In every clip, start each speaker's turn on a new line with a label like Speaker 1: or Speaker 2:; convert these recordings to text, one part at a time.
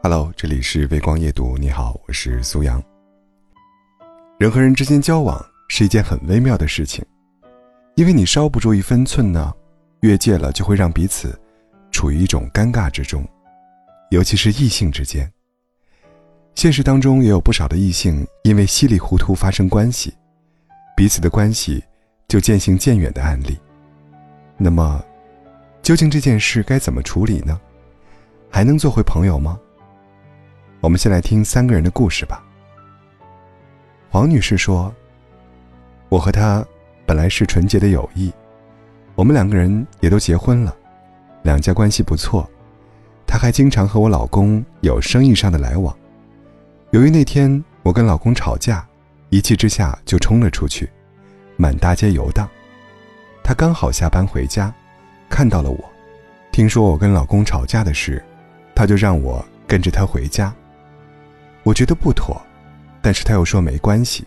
Speaker 1: Hello，这里是微光夜读。你好，我是苏阳。人和人之间交往是一件很微妙的事情，因为你稍不注意分寸呢，越界了就会让彼此处于一种尴尬之中，尤其是异性之间。现实当中也有不少的异性因为稀里糊涂发生关系，彼此的关系就渐行渐远的案例。那么，究竟这件事该怎么处理呢？还能做回朋友吗？我们先来听三个人的故事吧。黄女士说：“我和他本来是纯洁的友谊，我们两个人也都结婚了，两家关系不错。她还经常和我老公有生意上的来往。由于那天我跟老公吵架，一气之下就冲了出去，满大街游荡。她刚好下班回家，看到了我，听说我跟老公吵架的事。”他就让我跟着他回家。我觉得不妥，但是他又说没关系，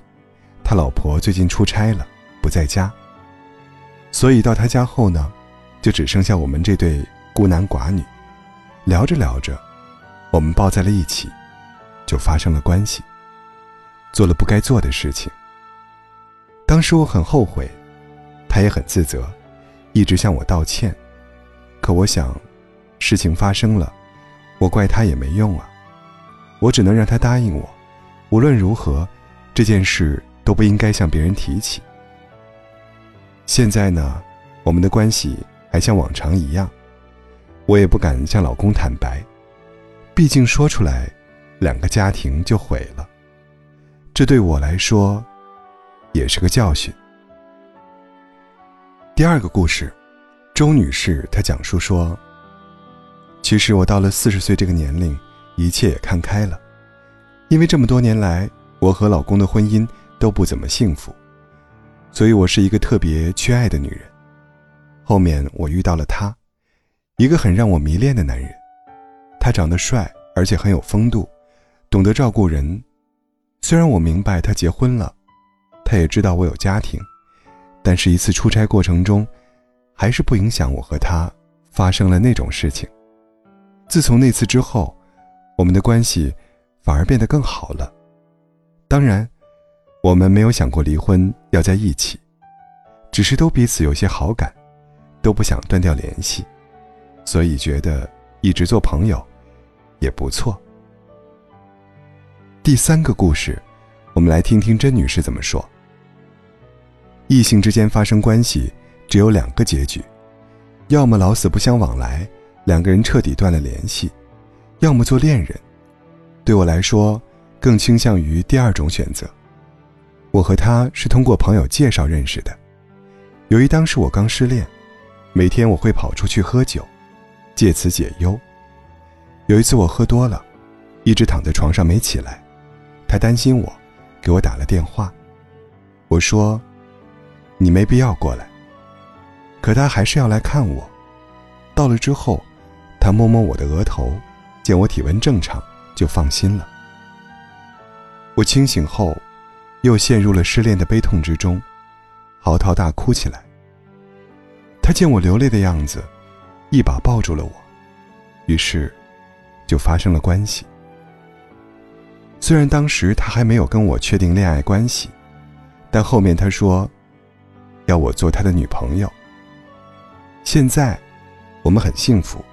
Speaker 1: 他老婆最近出差了，不在家。所以到他家后呢，就只剩下我们这对孤男寡女。聊着聊着，我们抱在了一起，就发生了关系，做了不该做的事情。当时我很后悔，他也很自责，一直向我道歉。可我想，事情发生了。我怪他也没用啊，我只能让他答应我，无论如何，这件事都不应该向别人提起。现在呢，我们的关系还像往常一样，我也不敢向老公坦白，毕竟说出来，两个家庭就毁了。这对我来说，也是个教训。第二个故事，周女士她讲述说。其实我到了四十岁这个年龄，一切也看开了，因为这么多年来，我和老公的婚姻都不怎么幸福，所以我是一个特别缺爱的女人。后面我遇到了他，一个很让我迷恋的男人，他长得帅，而且很有风度，懂得照顾人。虽然我明白他结婚了，他也知道我有家庭，但是一次出差过程中，还是不影响我和他发生了那种事情。自从那次之后，我们的关系反而变得更好了。当然，我们没有想过离婚要在一起，只是都彼此有些好感，都不想断掉联系，所以觉得一直做朋友也不错。第三个故事，我们来听听甄女士怎么说。异性之间发生关系，只有两个结局，要么老死不相往来。两个人彻底断了联系，要么做恋人。对我来说，更倾向于第二种选择。我和他是通过朋友介绍认识的。由于当时我刚失恋，每天我会跑出去喝酒，借此解忧。有一次我喝多了，一直躺在床上没起来，他担心我，给我打了电话。我说：“你没必要过来。”可他还是要来看我。到了之后。他摸摸我的额头，见我体温正常，就放心了。我清醒后，又陷入了失恋的悲痛之中，嚎啕大哭起来。他见我流泪的样子，一把抱住了我，于是，就发生了关系。虽然当时他还没有跟我确定恋爱关系，但后面他说，要我做他的女朋友。现在，我们很幸福。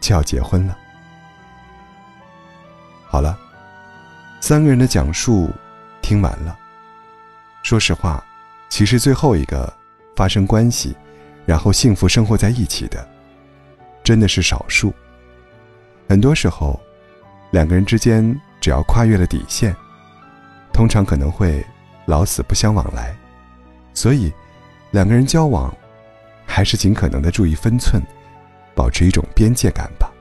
Speaker 1: 就要结婚了。好了，三个人的讲述听完了。说实话，其实最后一个发生关系，然后幸福生活在一起的，真的是少数。很多时候，两个人之间只要跨越了底线，通常可能会老死不相往来。所以，两个人交往，还是尽可能的注意分寸。保持一种边界感吧。